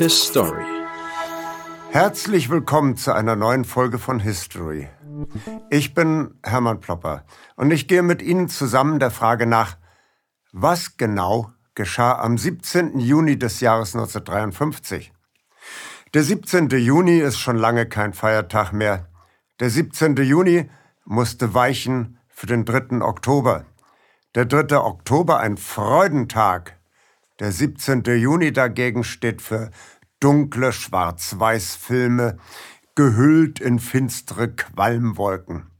His Story. Herzlich willkommen zu einer neuen Folge von History. Ich bin Hermann Plopper und ich gehe mit Ihnen zusammen der Frage nach, was genau geschah am 17. Juni des Jahres 1953. Der 17. Juni ist schon lange kein Feiertag mehr. Der 17. Juni musste weichen für den 3. Oktober. Der 3. Oktober ein Freudentag. Der 17. Juni dagegen steht für dunkle Schwarz-Weiß-Filme, gehüllt in finstere Qualmwolken.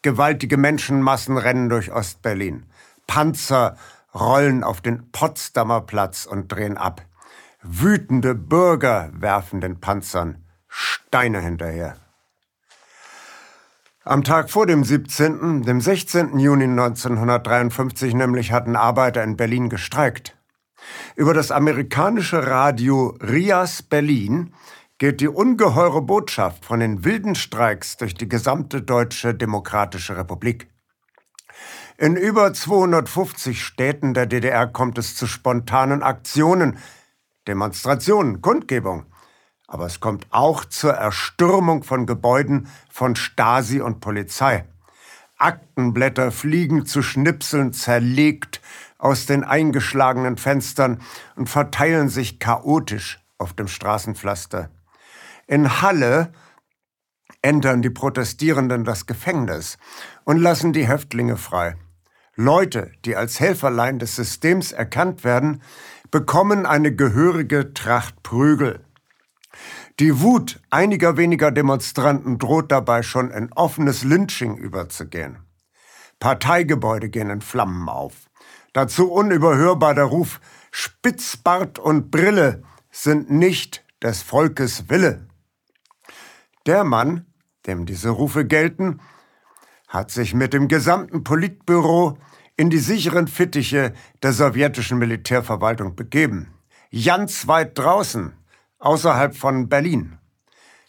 Gewaltige Menschenmassen rennen durch Ostberlin. Panzer rollen auf den Potsdamer Platz und drehen ab. Wütende Bürger werfen den Panzern Steine hinterher. Am Tag vor dem 17., dem 16. Juni 1953 nämlich hatten Arbeiter in Berlin gestreikt. Über das amerikanische Radio Rias Berlin geht die ungeheure Botschaft von den wilden Streiks durch die gesamte deutsche demokratische Republik. In über 250 Städten der DDR kommt es zu spontanen Aktionen, Demonstrationen, Kundgebungen aber es kommt auch zur Erstürmung von Gebäuden von Stasi und Polizei. Aktenblätter fliegen zu Schnipseln zerlegt aus den eingeschlagenen Fenstern und verteilen sich chaotisch auf dem Straßenpflaster. In Halle entern die Protestierenden das Gefängnis und lassen die Häftlinge frei. Leute, die als Helferlein des Systems erkannt werden, bekommen eine gehörige Tracht Prügel. Die Wut einiger weniger Demonstranten droht dabei schon in offenes Lynching überzugehen. Parteigebäude gehen in Flammen auf. Dazu unüberhörbar der Ruf Spitzbart und Brille sind nicht des Volkes Wille. Der Mann, dem diese Rufe gelten, hat sich mit dem gesamten Politbüro in die sicheren Fittiche der sowjetischen Militärverwaltung begeben. Ganz weit draußen außerhalb von Berlin.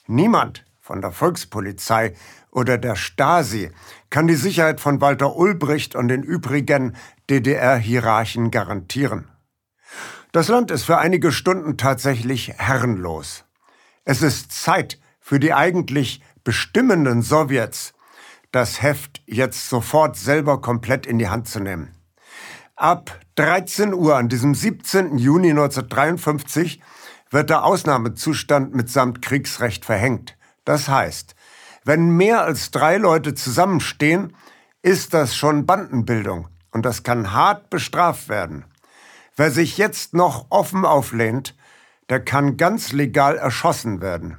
Niemand von der Volkspolizei oder der Stasi kann die Sicherheit von Walter Ulbricht und den übrigen DDR-Hierarchen garantieren. Das Land ist für einige Stunden tatsächlich herrenlos. Es ist Zeit für die eigentlich bestimmenden Sowjets, das Heft jetzt sofort selber komplett in die Hand zu nehmen. Ab 13 Uhr an diesem 17. Juni 1953 wird der Ausnahmezustand mitsamt Kriegsrecht verhängt. Das heißt, wenn mehr als drei Leute zusammenstehen, ist das schon Bandenbildung und das kann hart bestraft werden. Wer sich jetzt noch offen auflehnt, der kann ganz legal erschossen werden.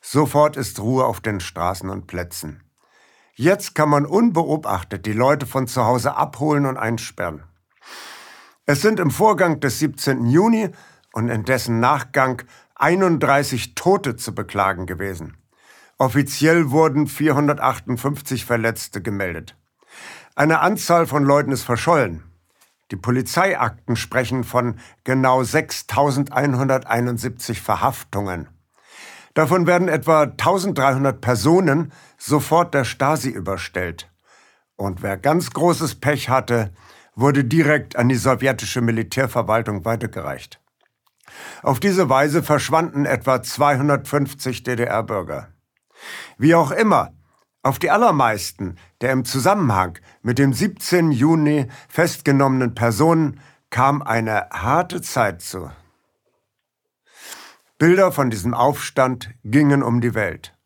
Sofort ist Ruhe auf den Straßen und Plätzen. Jetzt kann man unbeobachtet die Leute von zu Hause abholen und einsperren. Es sind im Vorgang des 17. Juni und in dessen Nachgang 31 Tote zu beklagen gewesen. Offiziell wurden 458 Verletzte gemeldet. Eine Anzahl von Leuten ist verschollen. Die Polizeiakten sprechen von genau 6171 Verhaftungen. Davon werden etwa 1300 Personen sofort der Stasi überstellt. Und wer ganz großes Pech hatte, wurde direkt an die sowjetische Militärverwaltung weitergereicht. Auf diese Weise verschwanden etwa 250 DDR-Bürger. Wie auch immer, auf die allermeisten der im Zusammenhang mit dem 17. Juni festgenommenen Personen kam eine harte Zeit zu. Bilder von diesem Aufstand gingen um die Welt.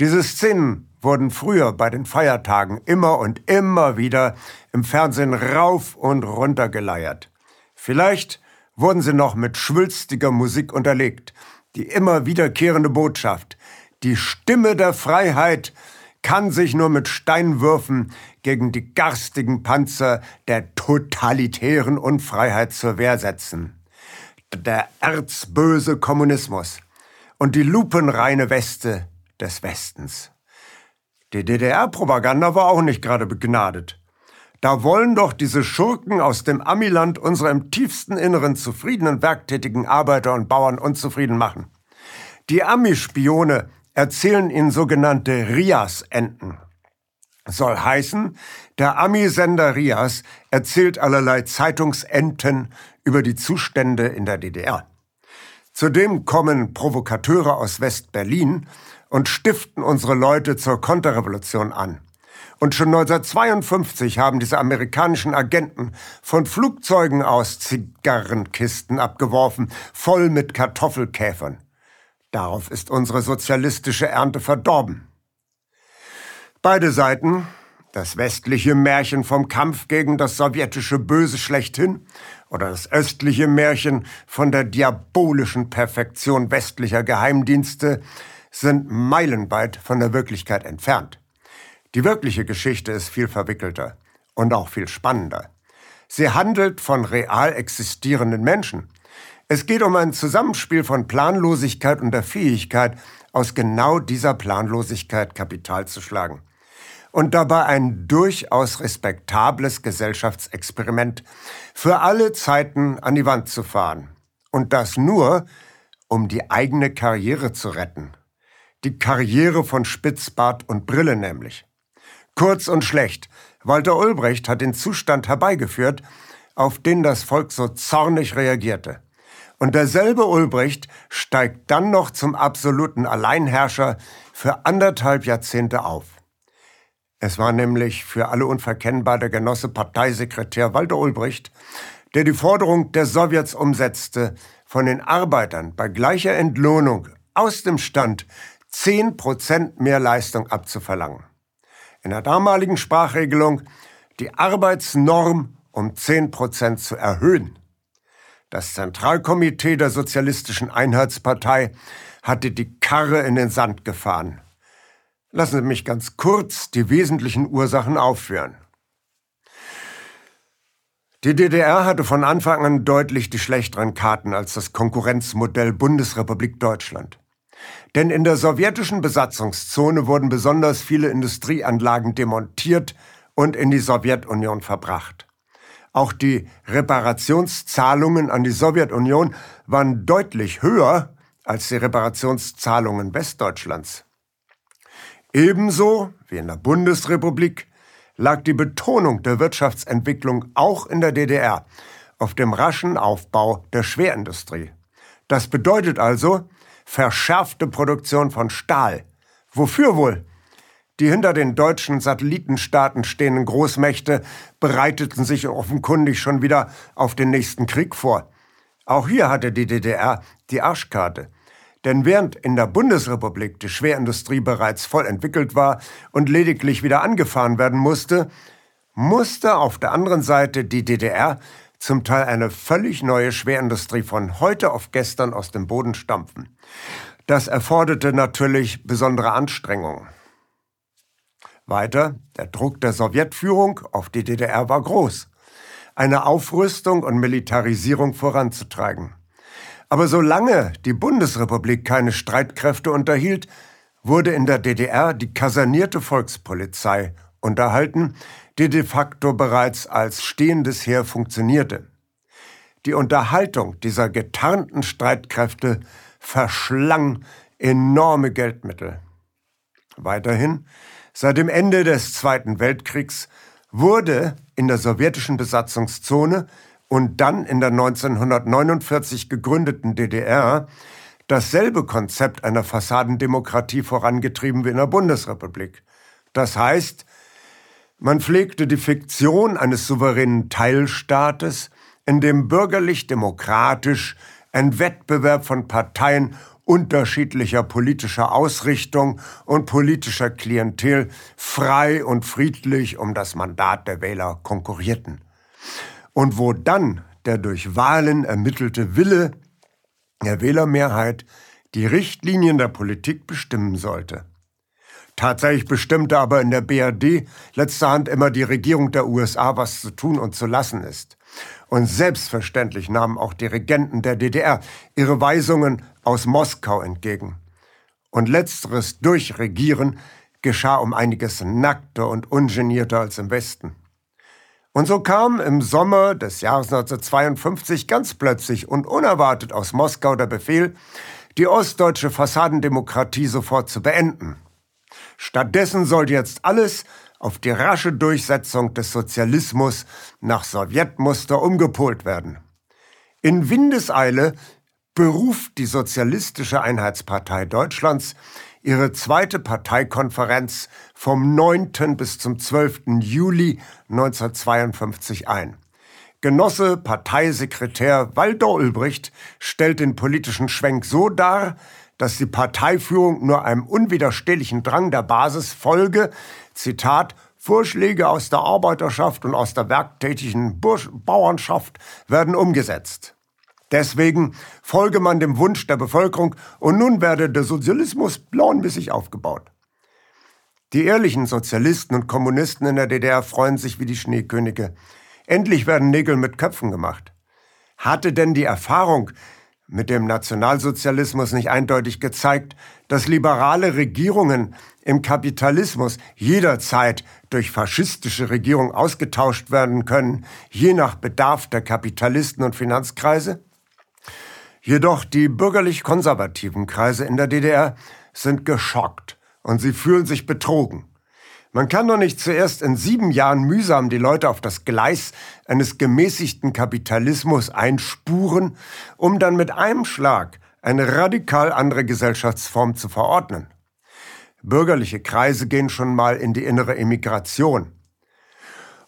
Diese Szenen wurden früher bei den Feiertagen immer und immer wieder im Fernsehen rauf und runter geleiert. Vielleicht wurden sie noch mit schwülstiger Musik unterlegt. Die immer wiederkehrende Botschaft. Die Stimme der Freiheit kann sich nur mit Steinwürfen gegen die garstigen Panzer der totalitären Unfreiheit zur Wehr setzen. Der erzböse Kommunismus und die lupenreine Weste des Westens. Die DDR-Propaganda war auch nicht gerade begnadet. Da wollen doch diese Schurken aus dem Amiland unsere im tiefsten Inneren zufriedenen werktätigen Arbeiter und Bauern unzufrieden machen. Die Ami-Spione erzählen ihnen sogenannte Rias-Enten. Soll heißen, der Ami-Sender Rias erzählt allerlei Zeitungsenten über die Zustände in der DDR. Zudem kommen Provokateure aus West-Berlin und stiften unsere Leute zur Konterrevolution an. Und schon 1952 haben diese amerikanischen Agenten von Flugzeugen aus Zigarrenkisten abgeworfen, voll mit Kartoffelkäfern. Darauf ist unsere sozialistische Ernte verdorben. Beide Seiten, das westliche Märchen vom Kampf gegen das sowjetische Böse schlechthin oder das östliche Märchen von der diabolischen Perfektion westlicher Geheimdienste, sind meilenweit von der Wirklichkeit entfernt. Die wirkliche Geschichte ist viel verwickelter und auch viel spannender. Sie handelt von real existierenden Menschen. Es geht um ein Zusammenspiel von Planlosigkeit und der Fähigkeit, aus genau dieser Planlosigkeit Kapital zu schlagen. Und dabei ein durchaus respektables Gesellschaftsexperiment für alle Zeiten an die Wand zu fahren. Und das nur, um die eigene Karriere zu retten. Die Karriere von Spitzbart und Brille nämlich. Kurz und schlecht, Walter Ulbricht hat den Zustand herbeigeführt, auf den das Volk so zornig reagierte. Und derselbe Ulbricht steigt dann noch zum absoluten Alleinherrscher für anderthalb Jahrzehnte auf. Es war nämlich für alle unverkennbar der Genosse Parteisekretär Walter Ulbricht, der die Forderung der Sowjets umsetzte, von den Arbeitern bei gleicher Entlohnung aus dem Stand zehn Prozent mehr Leistung abzuverlangen in der damaligen Sprachregelung die Arbeitsnorm um 10 Prozent zu erhöhen. Das Zentralkomitee der Sozialistischen Einheitspartei hatte die Karre in den Sand gefahren. Lassen Sie mich ganz kurz die wesentlichen Ursachen aufführen. Die DDR hatte von Anfang an deutlich die schlechteren Karten als das Konkurrenzmodell Bundesrepublik Deutschland. Denn in der sowjetischen Besatzungszone wurden besonders viele Industrieanlagen demontiert und in die Sowjetunion verbracht. Auch die Reparationszahlungen an die Sowjetunion waren deutlich höher als die Reparationszahlungen Westdeutschlands. Ebenso wie in der Bundesrepublik lag die Betonung der Wirtschaftsentwicklung auch in der DDR auf dem raschen Aufbau der Schwerindustrie. Das bedeutet also, verschärfte Produktion von Stahl. Wofür wohl? Die hinter den deutschen Satellitenstaaten stehenden Großmächte bereiteten sich offenkundig schon wieder auf den nächsten Krieg vor. Auch hier hatte die DDR die Arschkarte. Denn während in der Bundesrepublik die Schwerindustrie bereits voll entwickelt war und lediglich wieder angefahren werden musste, musste auf der anderen Seite die DDR zum Teil eine völlig neue Schwerindustrie von heute auf gestern aus dem Boden stampfen. Das erforderte natürlich besondere Anstrengungen. Weiter, der Druck der Sowjetführung auf die DDR war groß, eine Aufrüstung und Militarisierung voranzutreiben. Aber solange die Bundesrepublik keine Streitkräfte unterhielt, wurde in der DDR die kasernierte Volkspolizei unterhalten, die de facto bereits als stehendes Heer funktionierte. Die Unterhaltung dieser getarnten Streitkräfte verschlang enorme Geldmittel. Weiterhin, seit dem Ende des Zweiten Weltkriegs wurde in der sowjetischen Besatzungszone und dann in der 1949 gegründeten DDR dasselbe Konzept einer Fassadendemokratie vorangetrieben wie in der Bundesrepublik. Das heißt, man pflegte die Fiktion eines souveränen Teilstaates, in dem bürgerlich-demokratisch ein Wettbewerb von Parteien unterschiedlicher politischer Ausrichtung und politischer Klientel frei und friedlich um das Mandat der Wähler konkurrierten. Und wo dann der durch Wahlen ermittelte Wille der Wählermehrheit die Richtlinien der Politik bestimmen sollte. Tatsächlich bestimmte aber in der BRD letzter Hand immer die Regierung der USA, was zu tun und zu lassen ist. Und selbstverständlich nahmen auch die Regenten der DDR ihre Weisungen aus Moskau entgegen. Und letzteres Durchregieren geschah um einiges nackter und ungenierter als im Westen. Und so kam im Sommer des Jahres 1952 ganz plötzlich und unerwartet aus Moskau der Befehl, die ostdeutsche Fassadendemokratie sofort zu beenden. Stattdessen sollte jetzt alles auf die rasche Durchsetzung des Sozialismus nach Sowjetmuster umgepolt werden. In Windeseile beruft die Sozialistische Einheitspartei Deutschlands ihre zweite Parteikonferenz vom 9. bis zum 12. Juli 1952 ein. Genosse Parteisekretär Walter Ulbricht stellt den politischen Schwenk so dar, dass die Parteiführung nur einem unwiderstehlichen Drang der Basis folge, Zitat, Vorschläge aus der Arbeiterschaft und aus der werktätigen Bursch Bauernschaft werden umgesetzt. Deswegen folge man dem Wunsch der Bevölkerung und nun werde der Sozialismus planmäßig aufgebaut. Die ehrlichen Sozialisten und Kommunisten in der DDR freuen sich wie die Schneekönige. Endlich werden Nägel mit Köpfen gemacht. Hatte denn die Erfahrung mit dem Nationalsozialismus nicht eindeutig gezeigt, dass liberale Regierungen im Kapitalismus jederzeit durch faschistische Regierungen ausgetauscht werden können, je nach Bedarf der Kapitalisten und Finanzkreise? Jedoch die bürgerlich-konservativen Kreise in der DDR sind geschockt und sie fühlen sich betrogen. Man kann doch nicht zuerst in sieben Jahren mühsam die Leute auf das Gleis eines gemäßigten Kapitalismus einspuren, um dann mit einem Schlag eine radikal andere Gesellschaftsform zu verordnen. Bürgerliche Kreise gehen schon mal in die innere Emigration.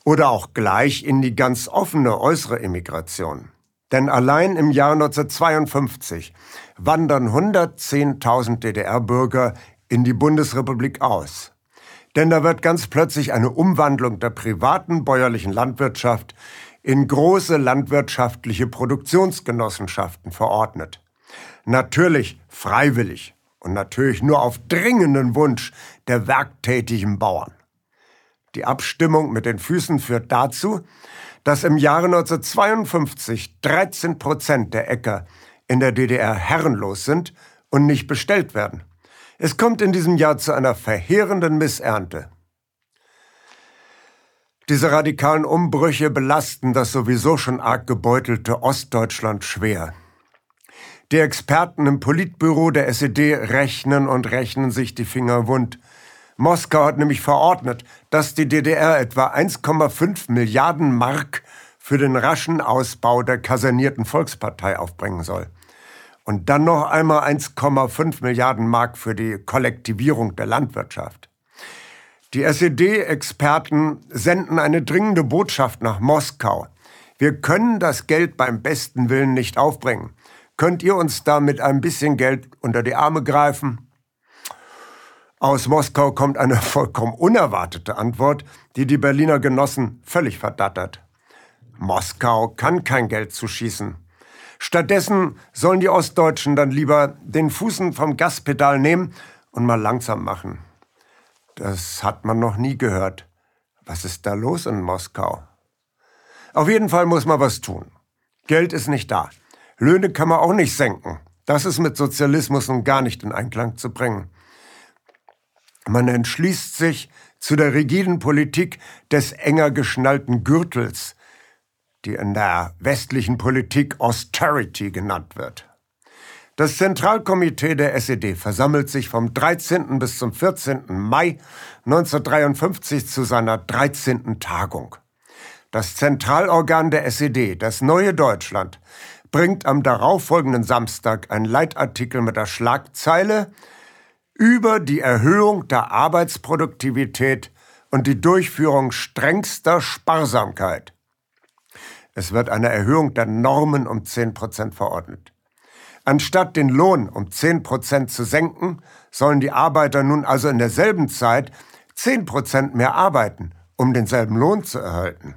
Oder auch gleich in die ganz offene äußere Emigration. Denn allein im Jahr 1952 wandern 110.000 DDR-Bürger in die Bundesrepublik aus. Denn da wird ganz plötzlich eine Umwandlung der privaten bäuerlichen Landwirtschaft in große landwirtschaftliche Produktionsgenossenschaften verordnet. Natürlich freiwillig und natürlich nur auf dringenden Wunsch der werktätigen Bauern. Die Abstimmung mit den Füßen führt dazu, dass im Jahre 1952 13 Prozent der Äcker in der DDR herrenlos sind und nicht bestellt werden. Es kommt in diesem Jahr zu einer verheerenden Missernte. Diese radikalen Umbrüche belasten das sowieso schon arg gebeutelte Ostdeutschland schwer. Die Experten im Politbüro der SED rechnen und rechnen sich die Finger wund. Moskau hat nämlich verordnet, dass die DDR etwa 1,5 Milliarden Mark für den raschen Ausbau der kasernierten Volkspartei aufbringen soll. Und dann noch einmal 1,5 Milliarden Mark für die Kollektivierung der Landwirtschaft. Die SED-Experten senden eine dringende Botschaft nach Moskau. Wir können das Geld beim besten Willen nicht aufbringen. Könnt ihr uns da mit ein bisschen Geld unter die Arme greifen? Aus Moskau kommt eine vollkommen unerwartete Antwort, die die Berliner Genossen völlig verdattert. Moskau kann kein Geld zuschießen. Stattdessen sollen die Ostdeutschen dann lieber den Fußen vom Gaspedal nehmen und mal langsam machen. Das hat man noch nie gehört. Was ist da los in Moskau? Auf jeden Fall muss man was tun. Geld ist nicht da. Löhne kann man auch nicht senken. Das ist mit Sozialismus nun gar nicht in Einklang zu bringen. Man entschließt sich zu der rigiden Politik des enger geschnallten Gürtels, die in der westlichen Politik Austerity genannt wird. Das Zentralkomitee der SED versammelt sich vom 13. bis zum 14. Mai 1953 zu seiner 13. Tagung. Das Zentralorgan der SED, das neue Deutschland, bringt am darauffolgenden Samstag einen Leitartikel mit der Schlagzeile über die Erhöhung der Arbeitsproduktivität und die Durchführung strengster Sparsamkeit. Es wird eine Erhöhung der Normen um 10 Prozent verordnet. Anstatt den Lohn um 10 Prozent zu senken, sollen die Arbeiter nun also in derselben Zeit 10 Prozent mehr arbeiten, um denselben Lohn zu erhalten.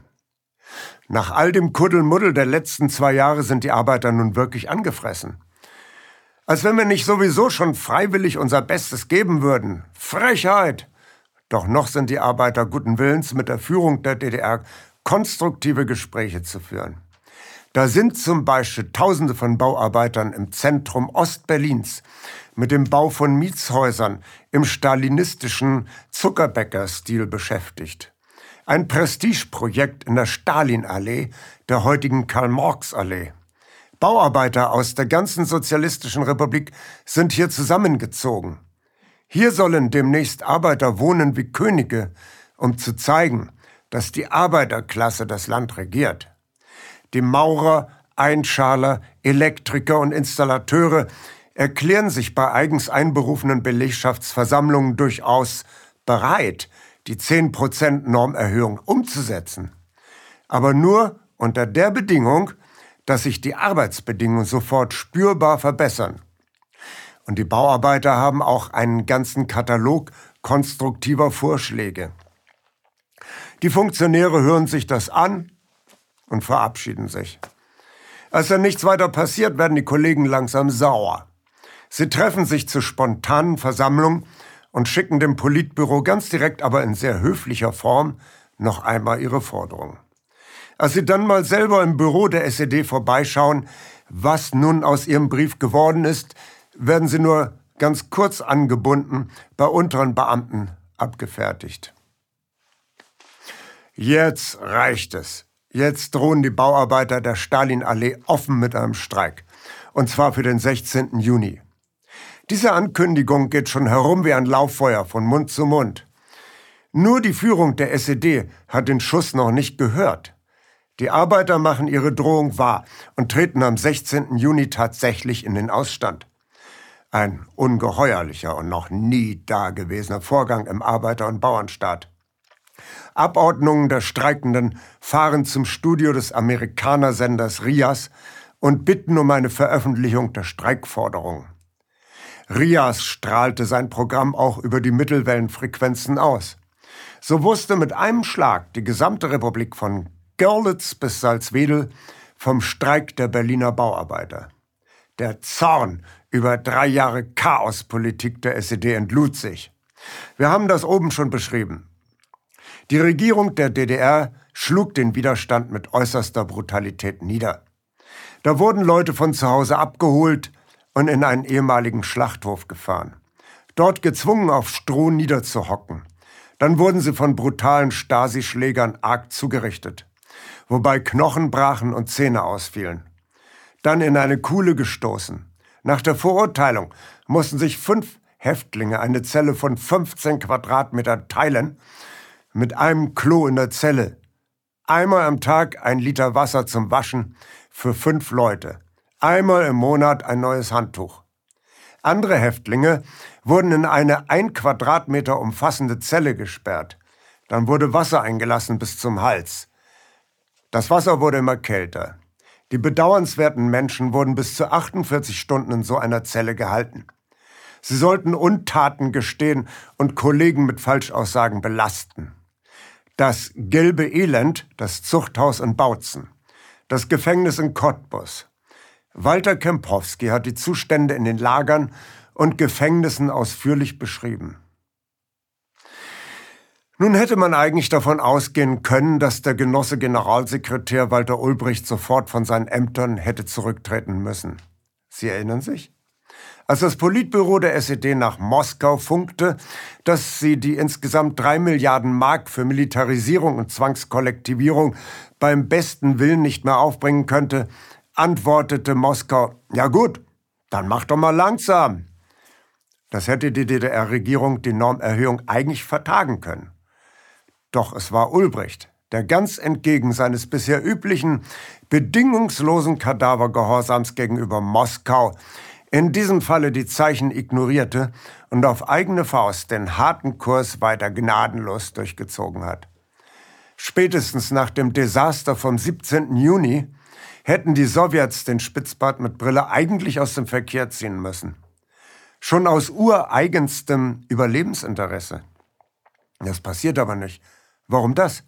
Nach all dem Kuddelmuddel der letzten zwei Jahre sind die Arbeiter nun wirklich angefressen. Als wenn wir nicht sowieso schon freiwillig unser Bestes geben würden. Frechheit! Doch noch sind die Arbeiter guten Willens, mit der Führung der DDR konstruktive Gespräche zu führen. Da sind zum Beispiel Tausende von Bauarbeitern im Zentrum Ostberlins mit dem Bau von Mietshäusern im stalinistischen Zuckerbäcker-Stil beschäftigt. Ein Prestigeprojekt in der Stalinallee, der heutigen Karl-Marx-Allee. Bauarbeiter aus der ganzen sozialistischen Republik sind hier zusammengezogen. Hier sollen demnächst Arbeiter wohnen wie Könige, um zu zeigen, dass die Arbeiterklasse das Land regiert. Die Maurer, Einschaler, Elektriker und Installateure erklären sich bei eigens einberufenen Belegschaftsversammlungen durchaus bereit, die 10% Normerhöhung umzusetzen. Aber nur unter der Bedingung, dass sich die Arbeitsbedingungen sofort spürbar verbessern. Und die Bauarbeiter haben auch einen ganzen Katalog konstruktiver Vorschläge. Die Funktionäre hören sich das an und verabschieden sich. Als dann nichts weiter passiert, werden die Kollegen langsam sauer. Sie treffen sich zu spontanen Versammlungen und schicken dem Politbüro ganz direkt, aber in sehr höflicher Form noch einmal ihre Forderungen. Als sie dann mal selber im Büro der SED vorbeischauen, was nun aus ihrem Brief geworden ist, werden sie nur ganz kurz angebunden bei unteren Beamten abgefertigt. Jetzt reicht es. Jetzt drohen die Bauarbeiter der Stalinallee offen mit einem Streik. Und zwar für den 16. Juni. Diese Ankündigung geht schon herum wie ein Lauffeuer von Mund zu Mund. Nur die Führung der SED hat den Schuss noch nicht gehört. Die Arbeiter machen ihre Drohung wahr und treten am 16. Juni tatsächlich in den Ausstand. Ein ungeheuerlicher und noch nie dagewesener Vorgang im Arbeiter- und Bauernstaat. Abordnungen der Streikenden fahren zum Studio des Amerikanersenders RIAS und bitten um eine Veröffentlichung der Streikforderungen. Rias strahlte sein Programm auch über die Mittelwellenfrequenzen aus. So wusste mit einem Schlag die gesamte Republik von Görlitz bis Salzwedel vom Streik der Berliner Bauarbeiter. Der Zorn über drei Jahre Chaospolitik der SED entlud sich. Wir haben das oben schon beschrieben. Die Regierung der DDR schlug den Widerstand mit äußerster Brutalität nieder. Da wurden Leute von zu Hause abgeholt, und in einen ehemaligen Schlachthof gefahren. Dort gezwungen auf Stroh niederzuhocken. Dann wurden sie von brutalen Stasi-Schlägern arg zugerichtet, wobei Knochen brachen und Zähne ausfielen. Dann in eine Kuhle gestoßen. Nach der Verurteilung mussten sich fünf Häftlinge eine Zelle von 15 Quadratmetern teilen, mit einem Klo in der Zelle. Einmal am Tag ein Liter Wasser zum Waschen für fünf Leute. Einmal im Monat ein neues Handtuch. Andere Häftlinge wurden in eine ein Quadratmeter umfassende Zelle gesperrt. Dann wurde Wasser eingelassen bis zum Hals. Das Wasser wurde immer kälter. Die bedauernswerten Menschen wurden bis zu 48 Stunden in so einer Zelle gehalten. Sie sollten Untaten gestehen und Kollegen mit Falschaussagen belasten. Das gelbe Elend, das Zuchthaus in Bautzen, das Gefängnis in Cottbus, Walter Kempowski hat die Zustände in den Lagern und Gefängnissen ausführlich beschrieben. Nun hätte man eigentlich davon ausgehen können, dass der Genosse Generalsekretär Walter Ulbricht sofort von seinen Ämtern hätte zurücktreten müssen. Sie erinnern sich? Als das Politbüro der SED nach Moskau funkte, dass sie die insgesamt drei Milliarden Mark für Militarisierung und Zwangskollektivierung beim besten Willen nicht mehr aufbringen könnte, antwortete Moskau, ja gut, dann mach doch mal langsam. Das hätte die DDR-Regierung die Normerhöhung eigentlich vertagen können. Doch es war Ulbricht, der ganz entgegen seines bisher üblichen, bedingungslosen Kadavergehorsams gegenüber Moskau in diesem Falle die Zeichen ignorierte und auf eigene Faust den harten Kurs weiter gnadenlos durchgezogen hat. Spätestens nach dem Desaster vom 17. Juni hätten die Sowjets den Spitzbart mit Brille eigentlich aus dem Verkehr ziehen müssen. Schon aus ureigenstem Überlebensinteresse. Das passiert aber nicht. Warum das?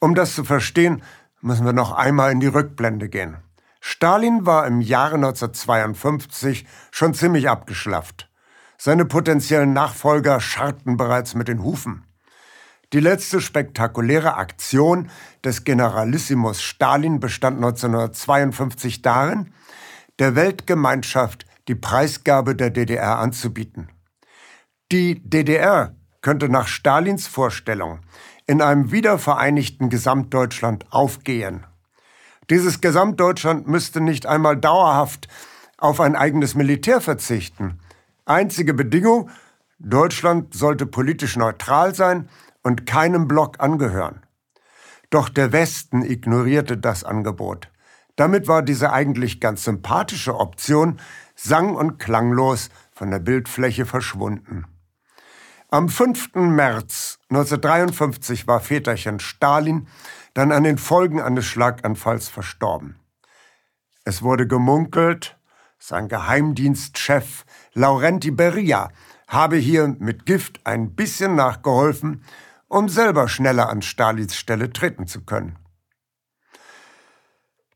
Um das zu verstehen, müssen wir noch einmal in die Rückblende gehen. Stalin war im Jahre 1952 schon ziemlich abgeschlafft. Seine potenziellen Nachfolger scharrten bereits mit den Hufen. Die letzte spektakuläre Aktion des Generalissimus Stalin bestand 1952 darin, der Weltgemeinschaft die Preisgabe der DDR anzubieten. Die DDR könnte nach Stalins Vorstellung in einem wiedervereinigten Gesamtdeutschland aufgehen. Dieses Gesamtdeutschland müsste nicht einmal dauerhaft auf ein eigenes Militär verzichten. Einzige Bedingung, Deutschland sollte politisch neutral sein und keinem Block angehören. Doch der Westen ignorierte das Angebot. Damit war diese eigentlich ganz sympathische Option sang- und klanglos von der Bildfläche verschwunden. Am 5. März 1953 war Väterchen Stalin dann an den Folgen eines Schlaganfalls verstorben. Es wurde gemunkelt, sein Geheimdienstchef Laurenti Beria habe hier mit Gift ein bisschen nachgeholfen, um selber schneller an Stalins Stelle treten zu können.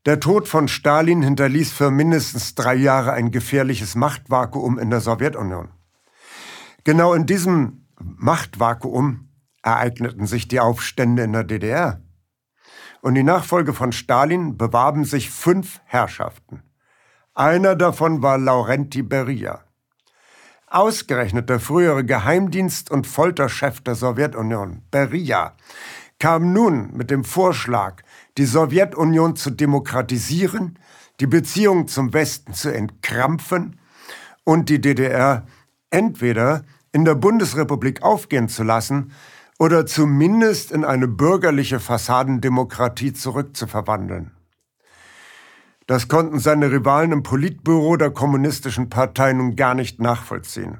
Der Tod von Stalin hinterließ für mindestens drei Jahre ein gefährliches Machtvakuum in der Sowjetunion. Genau in diesem Machtvakuum ereigneten sich die Aufstände in der DDR. Und die Nachfolge von Stalin bewarben sich fünf Herrschaften. Einer davon war Laurenti Beria. Ausgerechnet der frühere Geheimdienst- und Folterchef der Sowjetunion, Beria, kam nun mit dem Vorschlag, die Sowjetunion zu demokratisieren, die Beziehungen zum Westen zu entkrampfen und die DDR entweder in der Bundesrepublik aufgehen zu lassen oder zumindest in eine bürgerliche Fassadendemokratie zurückzuverwandeln. Das konnten seine Rivalen im Politbüro der kommunistischen Partei nun gar nicht nachvollziehen.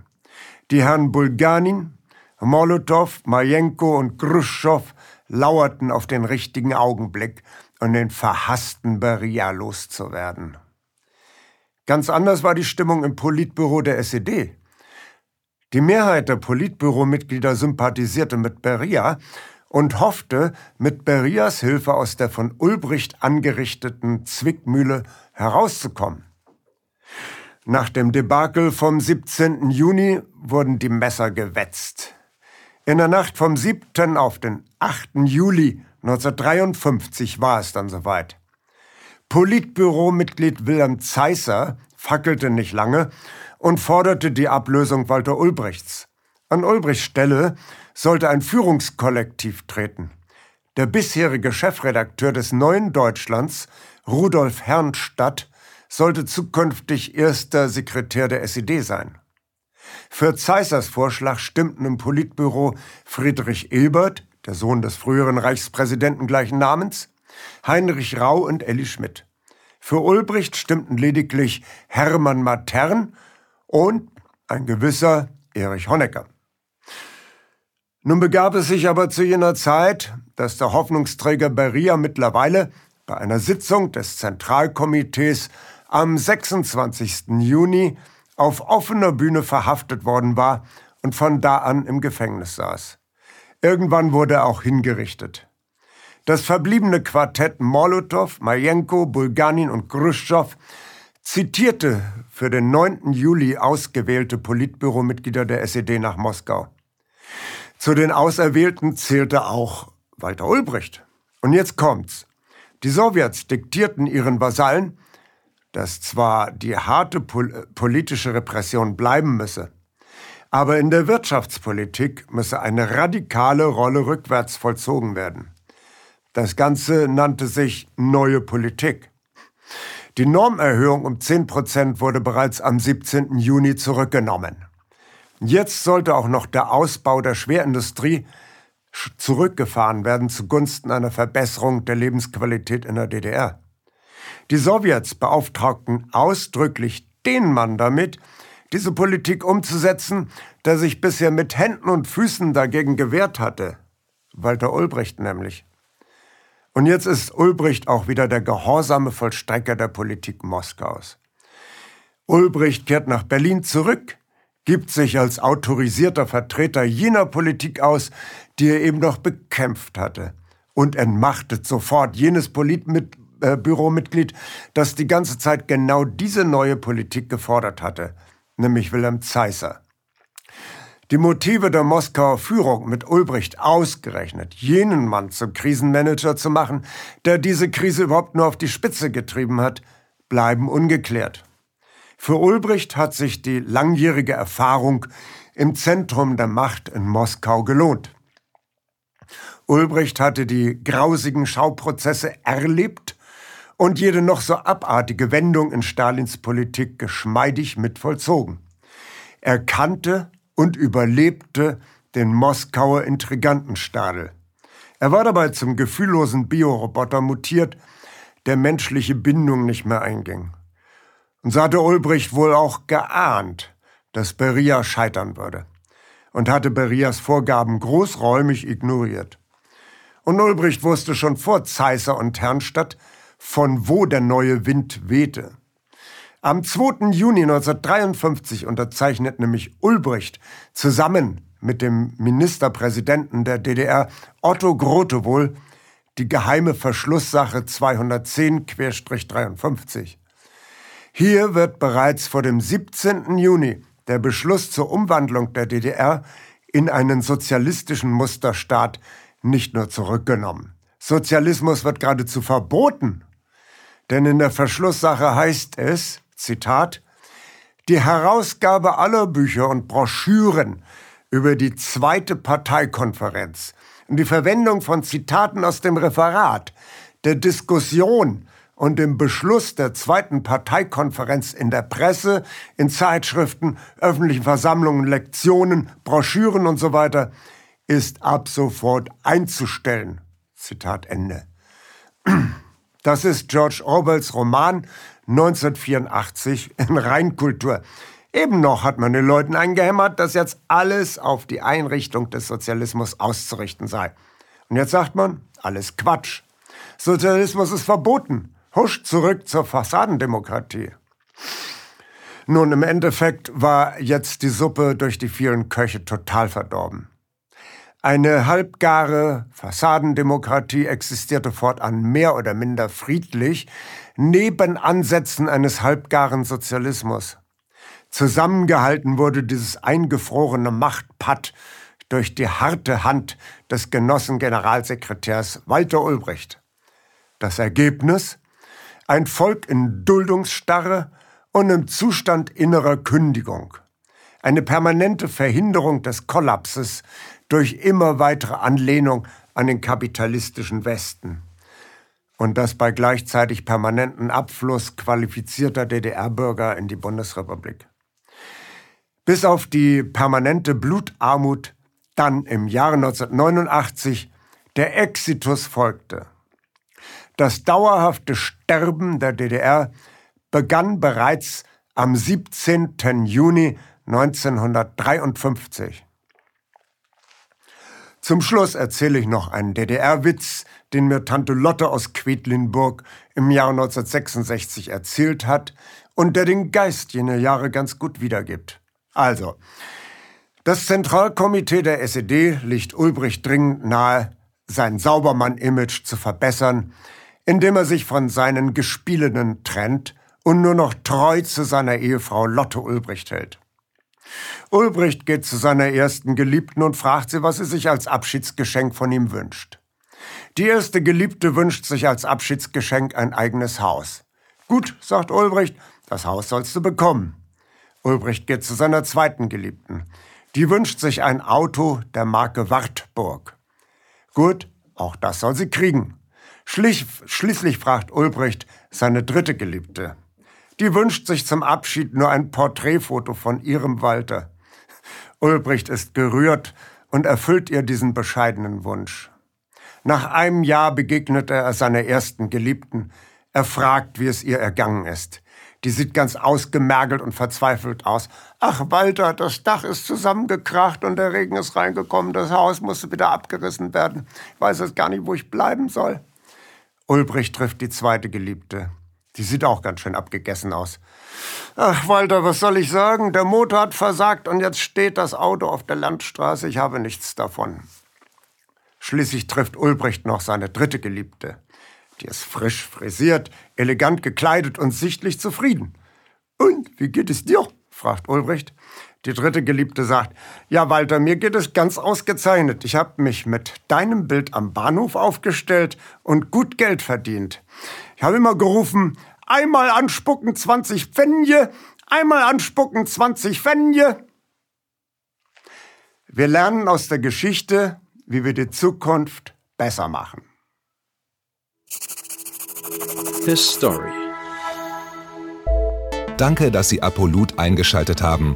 Die Herren Bulganin, Molotow, Majenko und Khrushchev lauerten auf den richtigen Augenblick, um den verhassten Beria loszuwerden. Ganz anders war die Stimmung im Politbüro der SED. Die Mehrheit der Politbüromitglieder sympathisierte mit Beria und hoffte, mit Berias Hilfe aus der von Ulbricht angerichteten Zwickmühle herauszukommen. Nach dem Debakel vom 17. Juni wurden die Messer gewetzt. In der Nacht vom 7. auf den 8. Juli 1953 war es dann soweit. Politbüromitglied Wilhelm Zeisser fackelte nicht lange und forderte die Ablösung Walter Ulbrichts. An Ulbrichts Stelle sollte ein Führungskollektiv treten. Der bisherige Chefredakteur des Neuen Deutschlands, Rudolf Herrnstadt, sollte zukünftig erster Sekretär der SED sein. Für Zeissers Vorschlag stimmten im Politbüro Friedrich Ebert, der Sohn des früheren Reichspräsidenten gleichen Namens, Heinrich Rau und Elli Schmidt. Für Ulbricht stimmten lediglich Hermann Matern und ein gewisser Erich Honecker. Nun begab es sich aber zu jener Zeit, dass der Hoffnungsträger Beria mittlerweile bei einer Sitzung des Zentralkomitees am 26. Juni auf offener Bühne verhaftet worden war und von da an im Gefängnis saß. Irgendwann wurde er auch hingerichtet. Das verbliebene Quartett Molotow, Majenko, Bulganin und Khrushchev zitierte für den 9. Juli ausgewählte Politbüromitglieder der SED nach Moskau. Zu den Auserwählten zählte auch Walter Ulbricht. Und jetzt kommt's. Die Sowjets diktierten ihren Vasallen, dass zwar die harte pol politische Repression bleiben müsse, aber in der Wirtschaftspolitik müsse eine radikale Rolle rückwärts vollzogen werden. Das Ganze nannte sich Neue Politik. Die Normerhöhung um 10 Prozent wurde bereits am 17. Juni zurückgenommen. Jetzt sollte auch noch der Ausbau der Schwerindustrie zurückgefahren werden zugunsten einer Verbesserung der Lebensqualität in der DDR. Die Sowjets beauftragten ausdrücklich den Mann damit, diese Politik umzusetzen, der sich bisher mit Händen und Füßen dagegen gewehrt hatte. Walter Ulbricht nämlich. Und jetzt ist Ulbricht auch wieder der gehorsame Vollstrecker der Politik Moskaus. Ulbricht kehrt nach Berlin zurück, gibt sich als autorisierter Vertreter jener Politik aus, die er eben noch bekämpft hatte und entmachtet sofort jenes Politbüromitglied, äh, das die ganze Zeit genau diese neue Politik gefordert hatte, nämlich Wilhelm Zeisser. Die Motive der Moskauer Führung mit Ulbricht ausgerechnet, jenen Mann zum Krisenmanager zu machen, der diese Krise überhaupt nur auf die Spitze getrieben hat, bleiben ungeklärt. Für Ulbricht hat sich die langjährige Erfahrung im Zentrum der Macht in Moskau gelohnt. Ulbricht hatte die grausigen Schauprozesse erlebt und jede noch so abartige Wendung in Stalins Politik geschmeidig mit vollzogen. Er kannte und überlebte den Moskauer Intrigantenstadel. Er war dabei zum gefühllosen Bioroboter mutiert, der menschliche Bindung nicht mehr einging. Und so hatte Ulbricht wohl auch geahnt, dass Beria scheitern würde und hatte Berias Vorgaben großräumig ignoriert. Und Ulbricht wusste schon vor Zeisser und Herrnstadt, von wo der neue Wind wehte. Am 2. Juni 1953 unterzeichnet nämlich Ulbricht zusammen mit dem Ministerpräsidenten der DDR Otto Grotewohl die geheime Verschlusssache 210-53. Hier wird bereits vor dem 17. Juni der Beschluss zur Umwandlung der DDR in einen sozialistischen Musterstaat nicht nur zurückgenommen. Sozialismus wird geradezu verboten. Denn in der Verschlusssache heißt es, Zitat, die Herausgabe aller Bücher und Broschüren über die zweite Parteikonferenz und die Verwendung von Zitaten aus dem Referat, der Diskussion und dem Beschluss der zweiten Parteikonferenz in der Presse, in Zeitschriften, öffentlichen Versammlungen, Lektionen, Broschüren und so weiter ist ab sofort einzustellen. Zitat Ende. Das ist George Orwells Roman 1984 in Reinkultur. Eben noch hat man den Leuten eingehämmert, dass jetzt alles auf die Einrichtung des Sozialismus auszurichten sei. Und jetzt sagt man, alles Quatsch. Sozialismus ist verboten. Husch zurück zur Fassadendemokratie. Nun, im Endeffekt war jetzt die Suppe durch die vielen Köche total verdorben. Eine halbgare Fassadendemokratie existierte fortan mehr oder minder friedlich, neben Ansätzen eines halbgaren Sozialismus. Zusammengehalten wurde dieses eingefrorene Machtpatt durch die harte Hand des Genossengeneralsekretärs Walter Ulbricht. Das Ergebnis? Ein Volk in Duldungsstarre und im Zustand innerer Kündigung. Eine permanente Verhinderung des Kollapses durch immer weitere Anlehnung an den kapitalistischen Westen. Und das bei gleichzeitig permanenten Abfluss qualifizierter DDR-Bürger in die Bundesrepublik. Bis auf die permanente Blutarmut dann im Jahre 1989 der Exitus folgte. Das dauerhafte Sterben der DDR begann bereits am 17. Juni 1953. Zum Schluss erzähle ich noch einen DDR-Witz, den mir Tante Lotte aus Quedlinburg im Jahre 1966 erzählt hat und der den Geist jener Jahre ganz gut wiedergibt. Also, das Zentralkomitee der SED liegt Ulbricht dringend nahe, sein Saubermann-Image zu verbessern, indem er sich von seinen Gespielinnen trennt und nur noch treu zu seiner Ehefrau Lotte Ulbricht hält. Ulbricht geht zu seiner ersten Geliebten und fragt sie, was sie sich als Abschiedsgeschenk von ihm wünscht. Die erste Geliebte wünscht sich als Abschiedsgeschenk ein eigenes Haus. Gut, sagt Ulbricht, das Haus sollst du bekommen. Ulbricht geht zu seiner zweiten Geliebten. Die wünscht sich ein Auto der Marke Wartburg. Gut, auch das soll sie kriegen. Schlich, schließlich fragt Ulbricht seine dritte Geliebte. Die wünscht sich zum Abschied nur ein Porträtfoto von ihrem Walter. Ulbricht ist gerührt und erfüllt ihr diesen bescheidenen Wunsch. Nach einem Jahr begegnet er seiner ersten Geliebten. Er fragt, wie es ihr ergangen ist. Die sieht ganz ausgemergelt und verzweifelt aus. Ach, Walter, das Dach ist zusammengekracht und der Regen ist reingekommen. Das Haus musste wieder abgerissen werden. Ich weiß jetzt gar nicht, wo ich bleiben soll. Ulbricht trifft die zweite Geliebte. Die sieht auch ganz schön abgegessen aus. Ach, Walter, was soll ich sagen? Der Motor hat versagt und jetzt steht das Auto auf der Landstraße. Ich habe nichts davon. Schließlich trifft Ulbricht noch seine dritte Geliebte. Die ist frisch frisiert, elegant gekleidet und sichtlich zufrieden. Und, wie geht es dir? fragt Ulbricht. Die dritte Geliebte sagt, ja Walter, mir geht es ganz ausgezeichnet. Ich habe mich mit deinem Bild am Bahnhof aufgestellt und gut Geld verdient. Ich habe immer gerufen, einmal anspucken 20 Pfennige, einmal anspucken 20 Pfennige. Wir lernen aus der Geschichte, wie wir die Zukunft besser machen. His Story. Danke, dass Sie Apolut eingeschaltet haben.